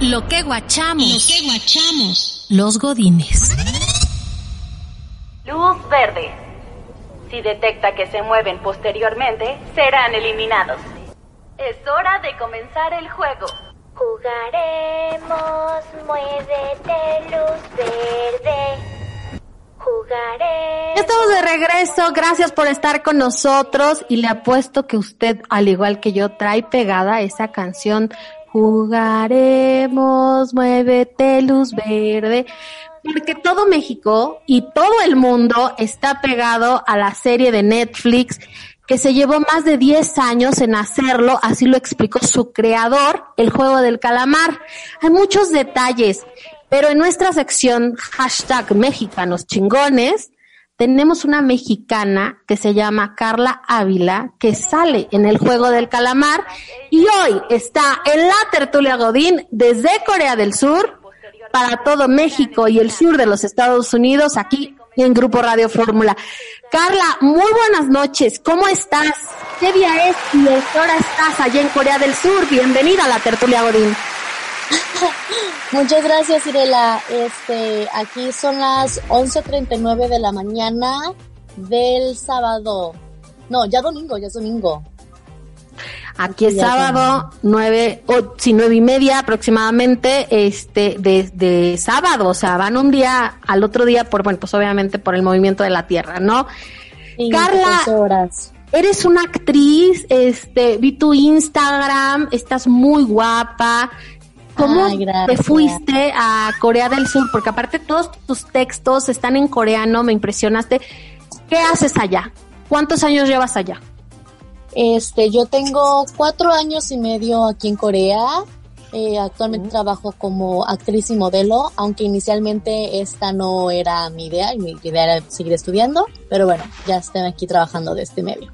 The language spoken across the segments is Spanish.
Lo que guachamos. Lo que guachamos. Los godines. Luz verde. Si detecta que se mueven posteriormente, serán eliminados. Es hora de comenzar el juego. Jugaremos, muévete, luz verde. Jugaremos. Ya estamos de regreso, gracias por estar con nosotros y le apuesto que usted, al igual que yo, trae pegada esa canción Jugaremos, muévete, luz verde. Porque todo México y todo el mundo está pegado a la serie de Netflix que se llevó más de 10 años en hacerlo, así lo explicó su creador, el juego del calamar. Hay muchos detalles, pero en nuestra sección hashtag mexicanos chingones, tenemos una mexicana que se llama Carla Ávila, que sale en el juego del calamar y hoy está en la tertulia Godín desde Corea del Sur para todo México y el sur de los Estados Unidos aquí en Grupo Radio Fórmula. Carla, muy buenas noches. ¿Cómo estás? ¿Qué día es y qué hora estás allá en Corea del Sur? Bienvenida a la tertulia Godín. Muchas gracias, Irela. Este, aquí son las 11:39 de la mañana del sábado. No, ya domingo, ya es domingo. Aquí es sábado, nueve, o, sí, nueve y media aproximadamente, este, de, de sábado, o sea, van un día al otro día por, bueno, pues obviamente por el movimiento de la Tierra, ¿no? Sí, Carla, 14 horas. eres una actriz, este, vi tu Instagram, estás muy guapa. ¿Cómo Ay, te fuiste a Corea del Sur? Porque aparte todos tus textos están en coreano, me impresionaste. ¿Qué haces allá? ¿Cuántos años llevas allá? Este, yo tengo cuatro años y medio aquí en Corea. Eh, actualmente trabajo como actriz y modelo, aunque inicialmente esta no era mi idea, y mi idea era seguir estudiando, pero bueno, ya estoy aquí trabajando de este medio.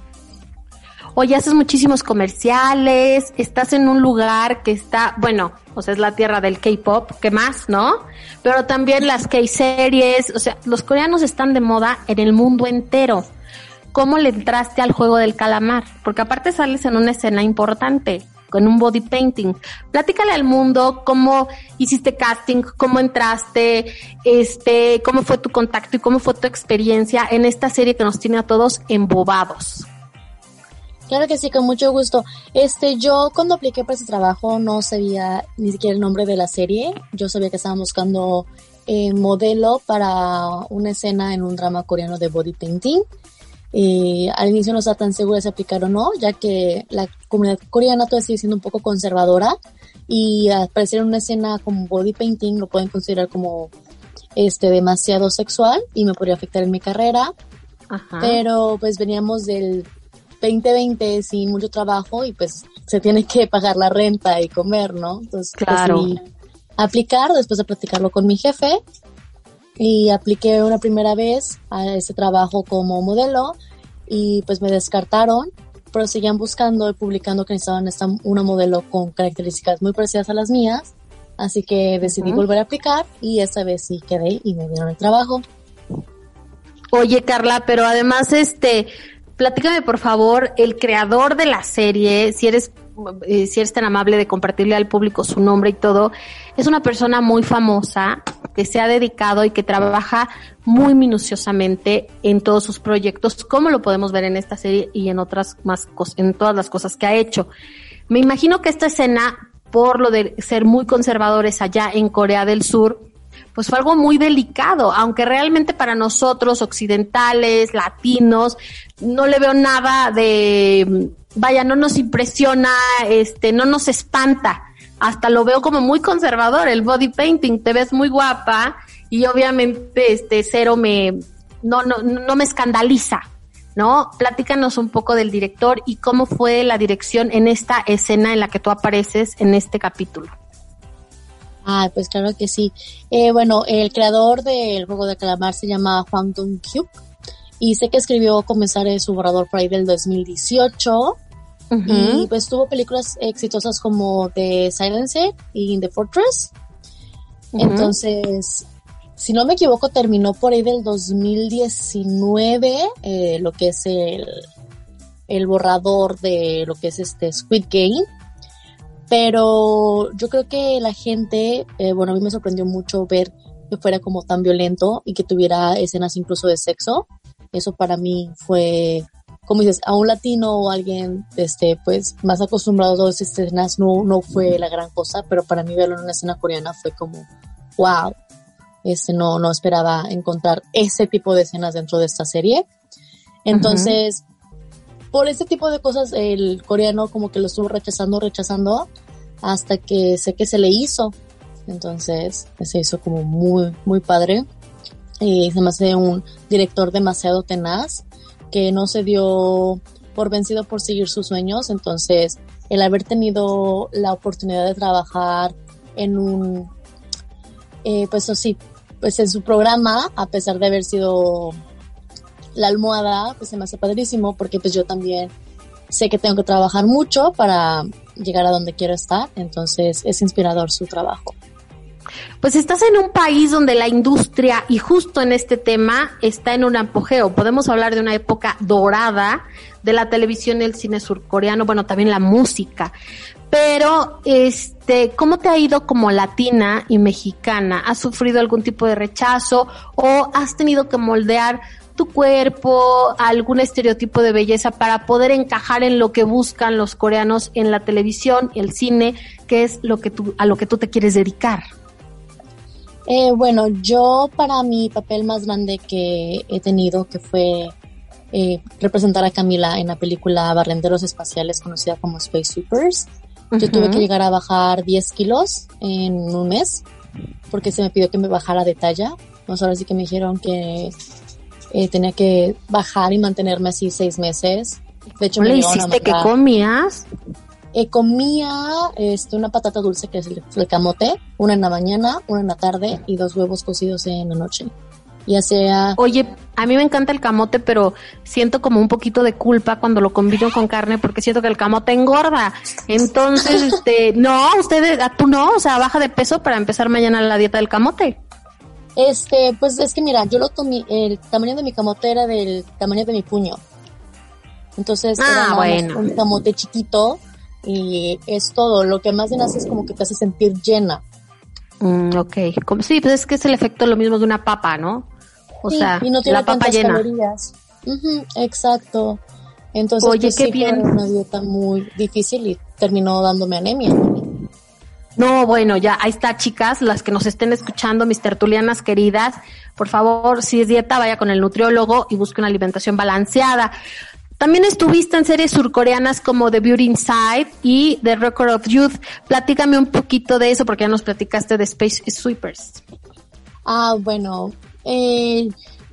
Oye, haces muchísimos comerciales, estás en un lugar que está, bueno, o sea, es la tierra del K-pop, ¿qué más, no? Pero también las K-series, o sea, los coreanos están de moda en el mundo entero. ¿Cómo le entraste al juego del calamar? Porque aparte sales en una escena importante, con un body painting. Platícale al mundo cómo hiciste casting, cómo entraste, este, cómo fue tu contacto y cómo fue tu experiencia en esta serie que nos tiene a todos embobados. Claro que sí, con mucho gusto. Este, yo cuando apliqué para ese trabajo no sabía ni siquiera el nombre de la serie. Yo sabía que estaban buscando eh, modelo para una escena en un drama coreano de body painting. Eh, al inicio no estaba tan segura si aplicar o no, ya que la comunidad coreana todavía sigue siendo un poco conservadora y aparecer en una escena como body painting lo pueden considerar como este demasiado sexual y me podría afectar en mi carrera Ajá. pero pues veníamos del 2020 sin mucho trabajo y pues se tiene que pagar la renta y comer, ¿no? Entonces Claro. decidí aplicar después de platicarlo con mi jefe y apliqué una primera vez a ese trabajo como modelo y pues me descartaron, pero seguían buscando y publicando que necesitaban una modelo con características muy parecidas a las mías, así que decidí volver a aplicar y esta vez sí quedé y me dieron el trabajo. Oye, Carla, pero además, este, platícame por favor, el creador de la serie, si eres, eh, si eres tan amable de compartirle al público su nombre y todo, es una persona muy famosa que se ha dedicado y que trabaja muy minuciosamente en todos sus proyectos, como lo podemos ver en esta serie y en otras más cos- en todas las cosas que ha hecho. Me imagino que esta escena, por lo de ser muy conservadores allá en Corea del Sur, pues fue algo muy delicado, aunque realmente para nosotros occidentales, latinos, no le veo nada de, vaya, no nos impresiona, este, no nos espanta, hasta lo veo como muy conservador, el body painting, te ves muy guapa y obviamente este cero me, no, no, no me escandaliza, ¿no? Platícanos un poco del director y cómo fue la dirección en esta escena en la que tú apareces en este capítulo. Ah, pues claro que sí. Eh, bueno, el creador del juego de calamar se llama Juan Dong Hyuk y sé que escribió Comenzar su borrador por ahí del 2018 y pues tuvo películas exitosas como The Silencer y In the Fortress. Entonces, si no me equivoco, terminó por ahí del 2019 eh, lo que es el, el borrador de lo que es este Squid Game. Pero yo creo que la gente, eh, bueno, a mí me sorprendió mucho ver que fuera como tan violento y que tuviera escenas incluso de sexo. Eso para mí fue, como dices, a un latino o alguien, este, pues, más acostumbrado a esas escenas no, no fue la gran cosa, pero para mí verlo en una escena coreana fue como, wow, este, no, no esperaba encontrar ese tipo de escenas dentro de esta serie. Entonces, por ese tipo de cosas, el coreano como que lo estuvo rechazando, rechazando, hasta que sé que se le hizo. Entonces, se hizo como muy, muy padre. Y se me hace un director demasiado tenaz, que no se dio por vencido por seguir sus sueños. Entonces, el haber tenido la oportunidad de trabajar en un, eh, pues así, pues en su programa, a pesar de haber sido la almohada, pues se me hace padrísimo porque pues yo también sé que tengo que trabajar mucho para llegar a donde quiero estar, entonces es inspirador su trabajo. Pues estás en un país donde la industria, y justo en este tema, está en un apogeo. Podemos hablar de una época dorada de la televisión y el cine surcoreano, bueno, también la música. Pero, este, ¿cómo te ha ido como latina y mexicana? ¿Has sufrido algún tipo de rechazo o has tenido que moldear tu cuerpo, algún estereotipo de belleza para poder encajar en lo que buscan los coreanos en la televisión, el cine, que es lo que tú, a lo que tú te quieres dedicar? Eh, bueno, yo para mi papel más grande que he tenido, que fue eh, representar a Camila en la película Barrenderos Espaciales, conocida como Space Sweepers, yo tuve que llegar a bajar 10 kilos en un mes, porque se me pidió que me bajara de talla. No ahora sí que me dijeron que eh, tenía que bajar y mantenerme así seis meses. De hecho, ¿No le hiciste que comías? Eh, comía este, una patata dulce que es el, camote, una en la mañana, una en la tarde y dos huevos cocidos en la noche. Ya sea. Oye, a mí me encanta el camote, pero siento como un poquito de culpa cuando lo combino con carne porque siento que el camote engorda. Entonces, este, no, ustedes, tú no, o sea, baja de peso para empezar mañana la dieta del camote. Este, pues es que mira, yo lo tomé, el tamaño de mi camote era del tamaño de mi puño. Entonces, ah, bueno. un camote chiquito y es todo. Lo que más bien hace es como que te hace sentir llena. Mm, ok, como, sí, pues es que es el efecto lo mismo de una papa, ¿no? O sea, y no tiene la papa llena. calorías. exacto. Entonces, Oye, pues, qué sí, bien. Fue una dieta muy difícil y terminó dándome anemia. No, bueno, ya, ahí está, chicas, las que nos estén escuchando, mis tertulianas queridas, por favor, si es dieta, vaya con el nutriólogo y busque una alimentación balanceada. También estuviste en series surcoreanas como The Beauty Inside y The Record of Youth. Platícame un poquito de eso porque ya nos platicaste de Space Sweepers. Ah, bueno, eh,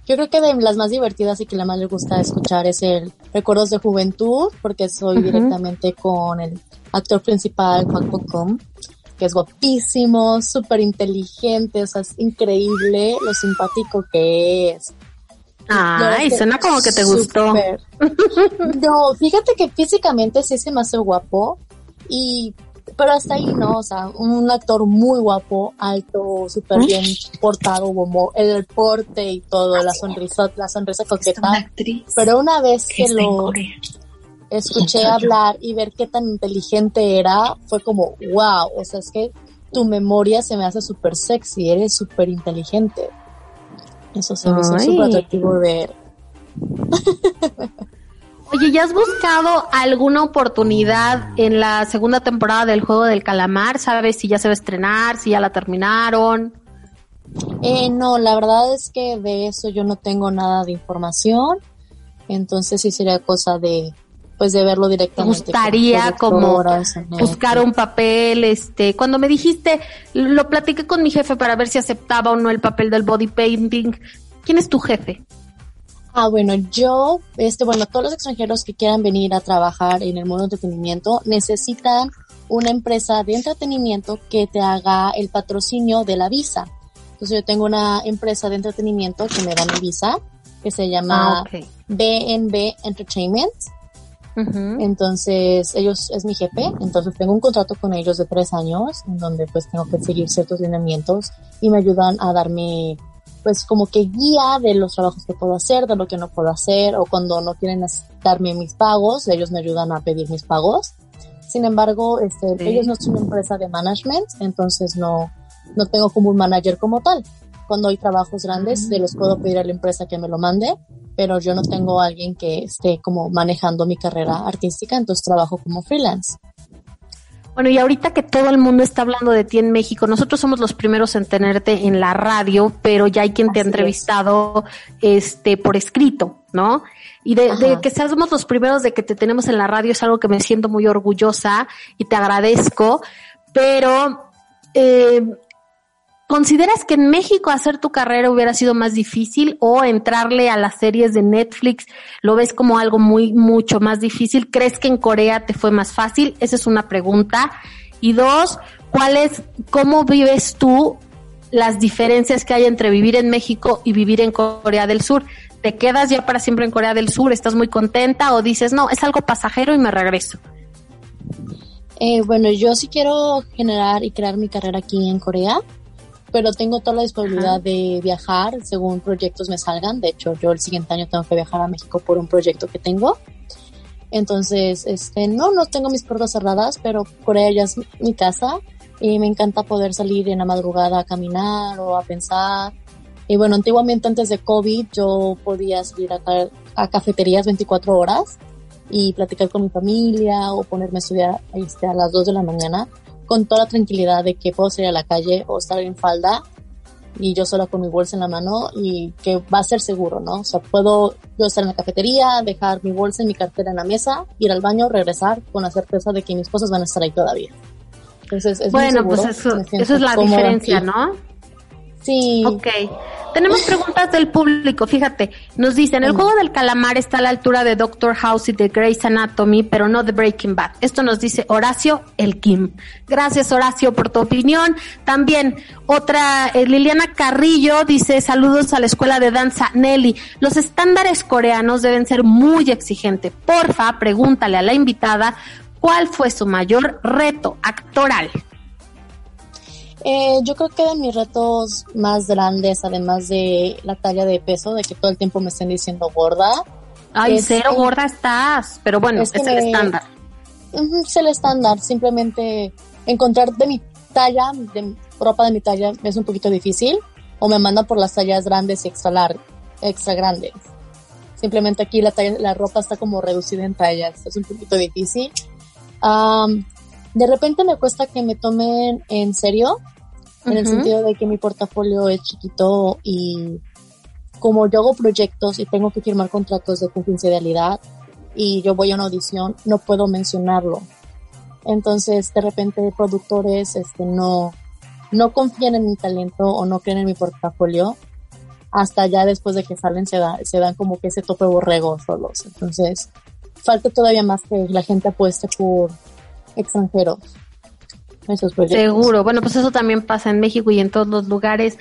yo creo que de las más divertidas y que la más le gusta escuchar es el Recuerdos de Juventud, porque soy directamente con el actor principal, Juan Kong, que es guapísimo, súper inteligente, o sea, es increíble lo simpático que es. Ay, suena como que te gustó. No, fíjate que físicamente sí se me hace guapo y pero hasta ahí no, o sea, un actor muy guapo, alto, súper bien portado, como el porte y todo, la sonrisa, la sonrisa coqueta. Pero una vez que lo escuché hablar y ver qué tan inteligente era, fue como, wow, o sea, es que tu memoria se me hace súper sexy, eres súper inteligente. Eso se me hizo súper atractivo ver. Oye, ¿ya has buscado alguna oportunidad en la segunda temporada del Juego del Calamar? ¿Sabes si ya se va a estrenar, si ya la terminaron? Eh, no, la verdad es que de eso yo no tengo nada de información. Entonces sí sería cosa de pues de verlo directamente. Me gustaría como buscar un papel, este, cuando me dijiste, lo platiqué con mi jefe para ver si aceptaba o no el papel del body painting. ¿Quién es tu jefe? Ah, bueno, yo, este, bueno, todos los extranjeros que quieran venir a trabajar en el mundo de entretenimiento necesitan una empresa de entretenimiento que te haga el patrocinio de la visa. Entonces yo tengo una empresa de entretenimiento que me da mi visa, que se llama Ah. BNB Entertainment. Entonces, ellos es mi jefe, entonces tengo un contrato con ellos de tres años, en donde pues tengo que seguir ciertos lineamientos y me ayudan a darme pues como que guía de los trabajos que puedo hacer, de lo que no puedo hacer, o cuando no quieren darme mis pagos, ellos me ayudan a pedir mis pagos. Sin embargo, este, Sí. ellos no son una empresa de management, entonces no, no tengo como un manager como tal. Cuando hay trabajos grandes, se los puedo pedir a la empresa que me lo mande, pero yo no tengo a alguien que esté como manejando mi carrera artística, entonces trabajo como freelance. Bueno, y ahorita que todo el mundo está hablando de ti en México, nosotros somos los primeros en tenerte en la radio, pero ya hay quien te ha es. entrevistado este por escrito, ¿no? Y de, de que seamos los primeros de que te tenemos en la radio es algo que me siento muy orgullosa y te agradezco, pero eh, ¿Consideras que en México hacer tu carrera hubiera sido más difícil o entrarle a las series de Netflix lo ves como algo muy, mucho más difícil? ¿Crees que en Corea te fue más fácil? Esa es una pregunta. Y dos, ¿cuál es, cómo vives tú las diferencias que hay entre vivir en México y vivir en Corea del Sur? ¿Te quedas ya para siempre en Corea del Sur? ¿Estás muy contenta o dices, no, es algo pasajero y me regreso? Eh, bueno, yo sí quiero generar y crear mi carrera aquí en Corea, pero tengo toda la disponibilidad Ajá. de viajar según proyectos me salgan. De hecho, yo el siguiente año tengo que viajar a México por un proyecto que tengo. Entonces, este, no, no tengo mis puertas cerradas, pero Corea ya es mi- casa y me encanta poder salir en la madrugada a caminar o a pensar. Y bueno, antiguamente antes de COVID yo podía salir a, ca- a cafeterías 24 horas y platicar con mi familia o ponerme a estudiar este, a las 2 de la mañana con toda la tranquilidad de que puedo salir a la calle o estar en falda y yo sola con mi bolsa en la mano y que va a ser seguro, ¿no? O sea, puedo yo estar en la cafetería, dejar mi bolsa y mi cartera en la mesa, ir al baño, regresar con la certeza de que mis cosas van a estar ahí todavía. Entonces, es muy Bueno, seguro, pues eso, es la diferencia, aquí. ¿no? Sí. Ok. Tenemos preguntas del público. Fíjate, nos dicen, el juego del calamar está a la altura de Doctor House y de Grey's Anatomy, pero no de Breaking Bad. Esto nos dice Horacio El Kim. Gracias, Horacio, por tu opinión. También, otra, eh, Liliana Carrillo dice, saludos a la escuela de danza Nelly. Los estándares coreanos deben ser muy exigentes. Porfa, pregúntale a la invitada cuál fue su mayor reto actoral. Eh, yo creo que de mis retos más grandes, además de la talla de peso, de que todo el tiempo me estén diciendo gorda, Ay, Es cero gorda estás, pero bueno, Es el me- estándar. Es el estándar, simplemente encontrar de mi talla, de ropa de mi talla es un poquito difícil, o me mandan por las tallas grandes y extra lar- extra grandes. Simplemente aquí la talla, la ropa está como reducida en tallas, es un poquito difícil. Am, de repente me cuesta que me tomen en serio, en el sentido de que mi portafolio es chiquito y como yo hago proyectos y tengo que firmar contratos de confidencialidad y yo voy a una audición, no puedo mencionarlo. Entonces, de repente, productores este, no, no confían en mi talento o no creen en mi portafolio. Hasta ya después de que salen se, da, se dan como que ese tope borrego solos. Entonces, falta todavía más que la gente apueste por extranjeros. Esos proyectos. Seguro. Bueno, pues eso también pasa en México y en todos los lugares.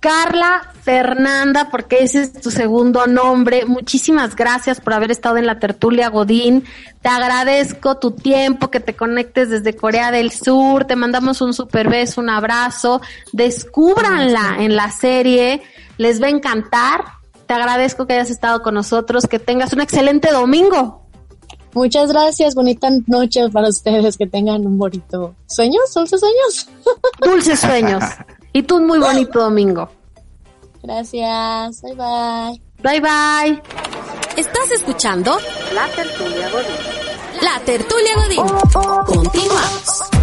Carla Fernanda, porque ese es tu segundo nombre. Muchísimas gracias por haber estado en la tertulia Godín. Te agradezco tu tiempo, que te conectes desde Corea del Sur. Te mandamos un super beso, un abrazo. Descúbranla en la serie. Les va a encantar. Te agradezco que hayas estado con nosotros. Que tengas un excelente domingo. Muchas gracias, bonita noche para ustedes, que tengan un bonito sueños, dulces sueños. Dulces sueños. Y tú un muy bonito domingo. Gracias, bye bye. Bye bye. ¿Estás escuchando? La tertulia Godín. La Tertulia Godín. Continuamos.